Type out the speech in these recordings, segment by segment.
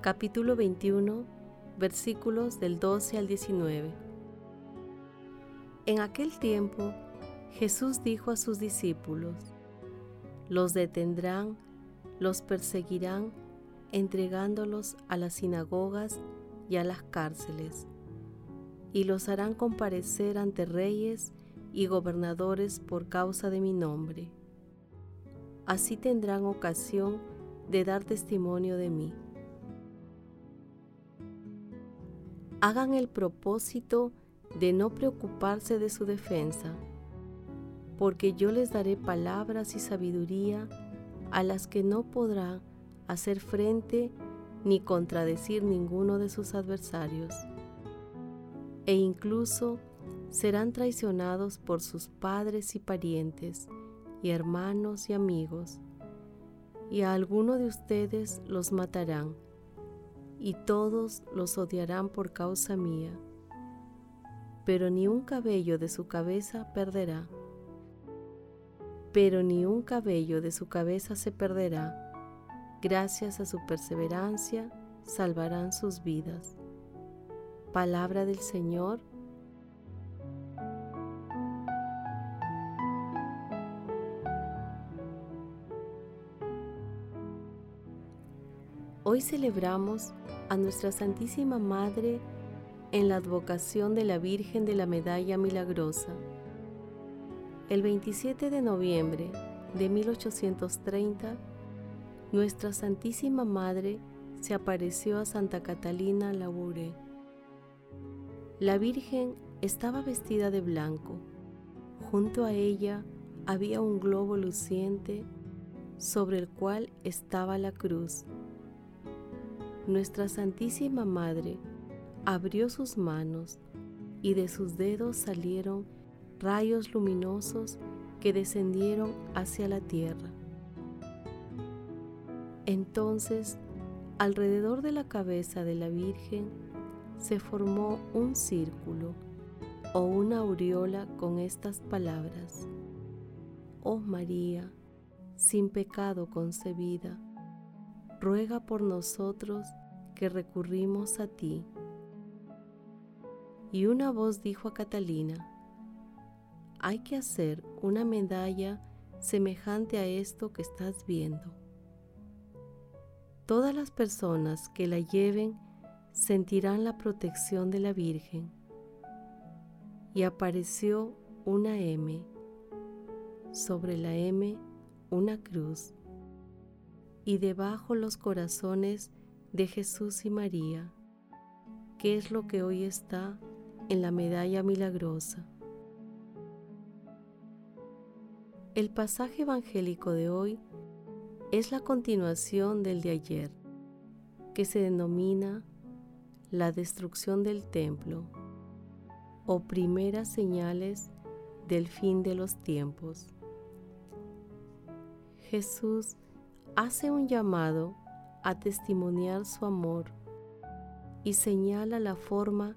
capítulo 21, versículos del 12 al 19. En aquel tiempo, Jesús dijo a sus discípulos, los detendrán, los perseguirán, entregándolos a las sinagogas y a las cárceles, y los harán comparecer ante reyes y gobernadores por causa de mi nombre así tendrán ocasión de dar testimonio de mí. Hagan el propósito de no preocuparse de su defensa, porque yo les daré palabras y sabiduría a las que no podrá hacer frente ni contradecir ninguno de sus adversarios, e incluso serán traicionados por sus padres y parientes, y hermanos y amigos, y a alguno de ustedes los matarán, y todos los odiarán por causa mía, pero ni un cabello de su cabeza perderá. Pero ni un cabello de su cabeza se perderá. Gracias a su perseverancia salvarán sus vidas. Palabra del Señor Hoy celebramos a nuestra Santísima Madre en la advocación de la Virgen de la Medalla Milagrosa. El 27 de noviembre de 1830, nuestra Santísima Madre se apareció a Santa Catalina Labouré. La Virgen estaba vestida de blanco. Junto a ella había un globo luciente sobre el cual estaba la cruz nuestra Santísima Madre abrió sus manos y de sus dedos salieron rayos luminosos que descendieron hacia la tierra. Entonces, alrededor de la cabeza de la Virgen se formó un círculo o una aureola con estas palabras. Oh María, sin pecado concebida, ruega por nosotros que recurrimos a ti. Y una voz dijo a Catalina, hay que hacer una medalla semejante a esto que estás viendo. Todas las personas que la lleven sentirán la protección de la Virgen. Y apareció una M, sobre la M una cruz, y debajo los corazones de Jesús y María, que es lo que hoy está en la medalla milagrosa. El pasaje evangélico de hoy es la continuación del de ayer, que se denomina la destrucción del templo o primeras señales del fin de los tiempos. Jesús hace un llamado a testimoniar su amor y señala la forma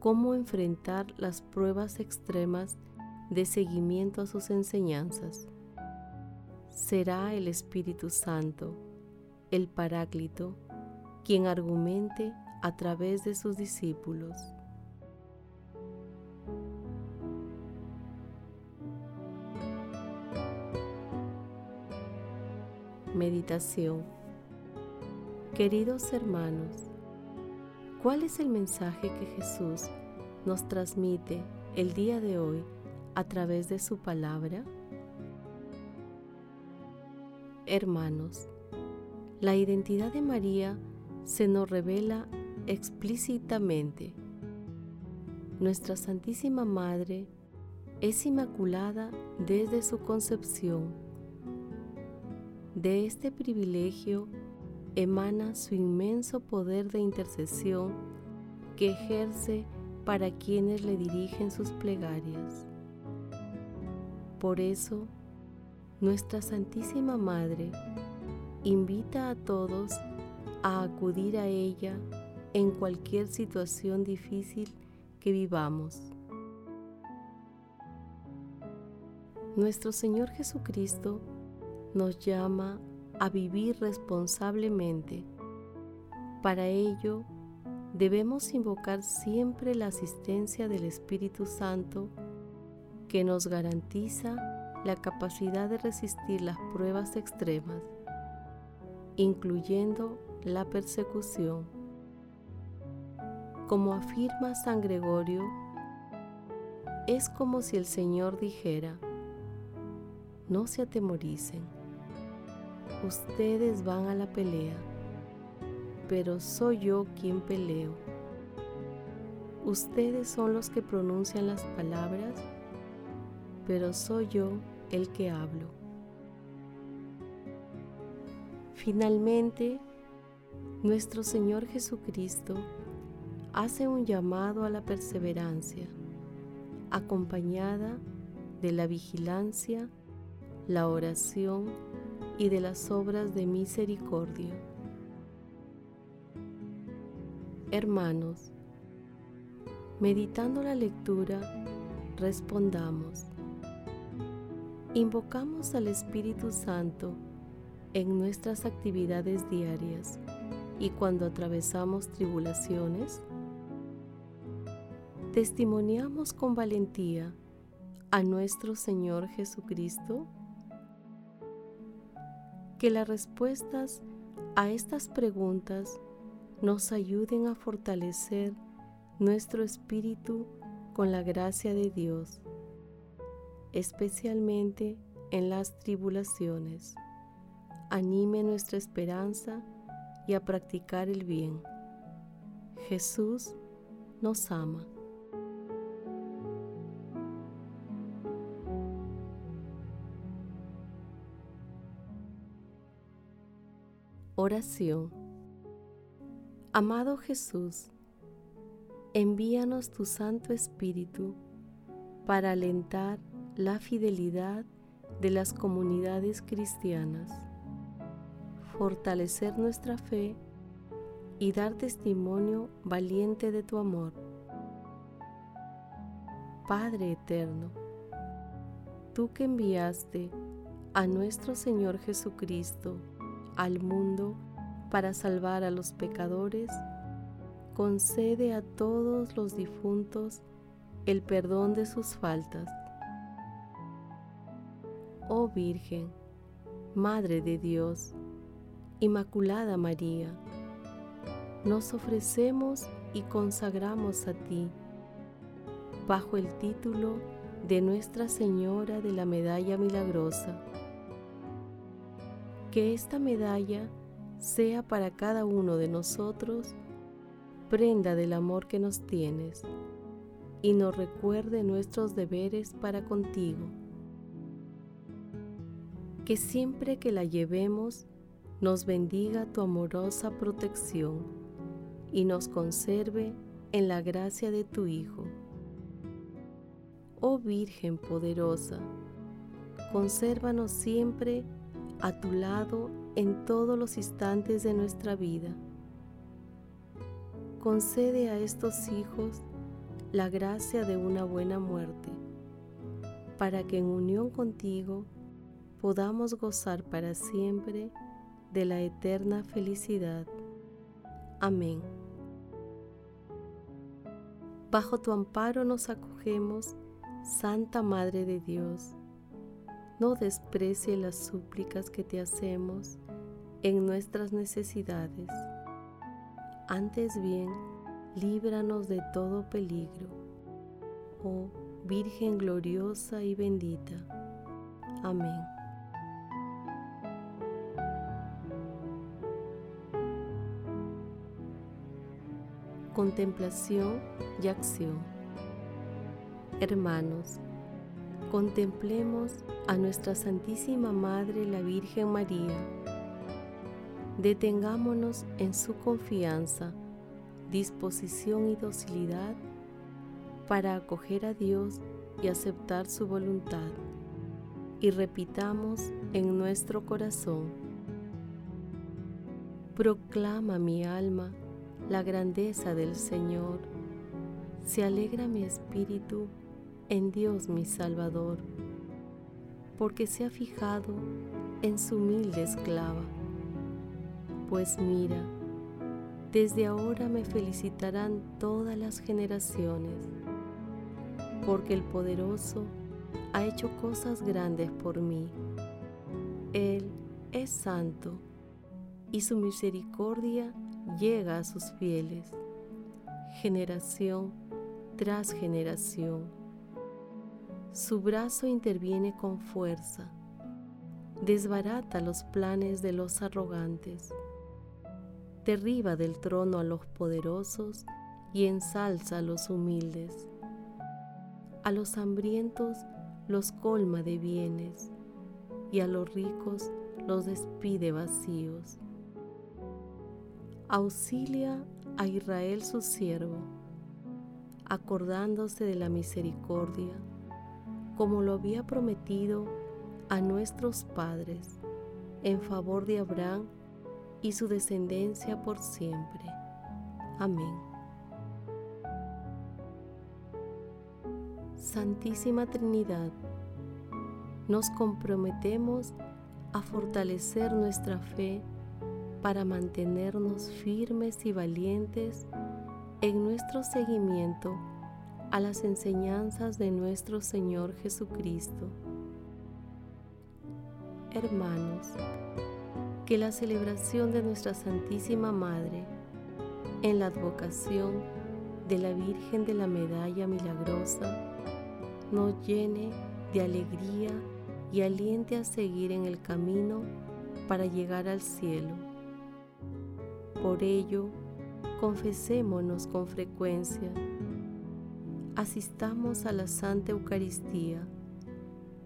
cómo enfrentar las pruebas extremas de seguimiento a sus enseñanzas. Será el Espíritu Santo, el Paráclito, quien argumente a través de sus discípulos. Meditación Queridos hermanos, ¿Cuál es el mensaje que Jesús nos transmite el día de hoy a través de su palabra? Hermanos, la identidad de María se nos revela explícitamente. Nuestra Santísima Madre es inmaculada desde su concepción. De este privilegio emana su inmenso poder de intercesión que ejerce para quienes le dirigen sus plegarias. Por eso, nuestra Santísima Madre invita a todos a acudir a ella en cualquier situación difícil que vivamos. Nuestro Señor Jesucristo nos llama a vivir responsablemente. Para ello, debemos invocar siempre la asistencia del Espíritu Santo que nos garantiza la capacidad de resistir las pruebas extremas, incluyendo la persecución. Como afirma San Gregorio, es como si el Señor dijera, no se atemoricen Ustedes van a la pelea, pero soy yo quien peleo. Ustedes son los que pronuncian las palabras, pero soy yo el que hablo. Finalmente, nuestro Señor Jesucristo hace un llamado a la perseverancia, acompañada de la vigilancia, la oración y de las obras de misericordia. Hermanos, meditando la lectura, respondamos. Invocamos al Espíritu Santo en nuestras actividades diarias y cuando atravesamos tribulaciones. Testimoniamos con valentía a nuestro Señor Jesucristo que las respuestas a estas preguntas nos ayuden a fortalecer nuestro espíritu con la gracia de Dios, especialmente en las tribulaciones. Anime nuestra esperanza y a practicar el bien. Jesús nos ama. Oración. Amado Jesús, envíanos tu Santo Espíritu para alentar la fidelidad de las comunidades cristianas, fortalecer nuestra fe y dar testimonio valiente de tu amor. Padre eterno, tú que enviaste a nuestro Señor Jesucristo, al mundo para salvar a los pecadores, concede a todos los difuntos el perdón de sus faltas. Oh Virgen, Madre de Dios, Inmaculada María, nos ofrecemos y consagramos a ti bajo el título de Nuestra Señora de la Medalla Milagrosa que esta medalla sea para cada uno de nosotros prenda del amor que nos tienes y nos recuerde nuestros deberes para contigo. Que siempre que la llevemos nos bendiga tu amorosa protección y nos conserve en la gracia de tu Hijo. Oh Virgen poderosa, consérvanos siempre a tu lado en todos los instantes de nuestra vida. Concede a estos hijos la gracia de una buena muerte, para que en unión contigo podamos gozar para siempre de la eterna felicidad. Amén. Bajo tu amparo nos acogemos, Santa Madre de Dios no desprecie las súplicas que te hacemos en nuestras necesidades. Antes bien, líbranos de todo peligro. Oh Virgen gloriosa y bendita. Amén. Contemplación y acción. Hermanos, contemplemos a nuestra Santísima Madre la Virgen María. Detengámonos en su confianza, disposición y docilidad para acoger a Dios y aceptar su voluntad. Y repitamos en nuestro corazón, proclama mi alma la grandeza del Señor, se alegra mi espíritu en Dios mi Salvador, porque se ha fijado en su humilde esclava. Pues mira, desde ahora me felicitarán todas las generaciones, porque el poderoso ha hecho cosas grandes por mí. Él es santo y su misericordia llega a sus fieles, generación tras generación. Su brazo interviene con fuerza, desbarata los planes de los arrogantes, derriba del trono a los poderosos y ensalza a los humildes. A los hambrientos los colma de bienes y a los ricos los despide vacíos. Auxilia a Israel su siervo, acordándose de la misericordia como lo había prometido a nuestros padres, en favor de Abraham y su descendencia por siempre. Amén. Santísima Trinidad, nos comprometemos a fortalecer nuestra fe para mantenernos firmes y valientes en nuestro seguimiento a las enseñanzas de nuestro Señor Jesucristo. Hermanos, que la celebración de nuestra Santísima Madre en la advocación de la Virgen de la Medalla Milagrosa nos llene de alegría y aliente a seguir en el camino para llegar al cielo. Por ello, confesémonos con frecuencia asistamos a la Santa Eucaristía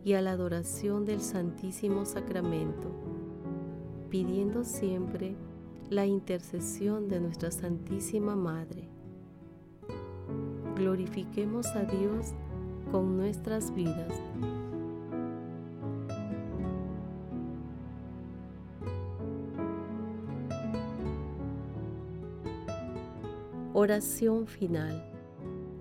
y a la adoración del Santísimo Sacramento, pidiendo siempre la intercesión de nuestra Santísima Madre. Glorifiquemos a Dios con nuestras vidas. Oración final.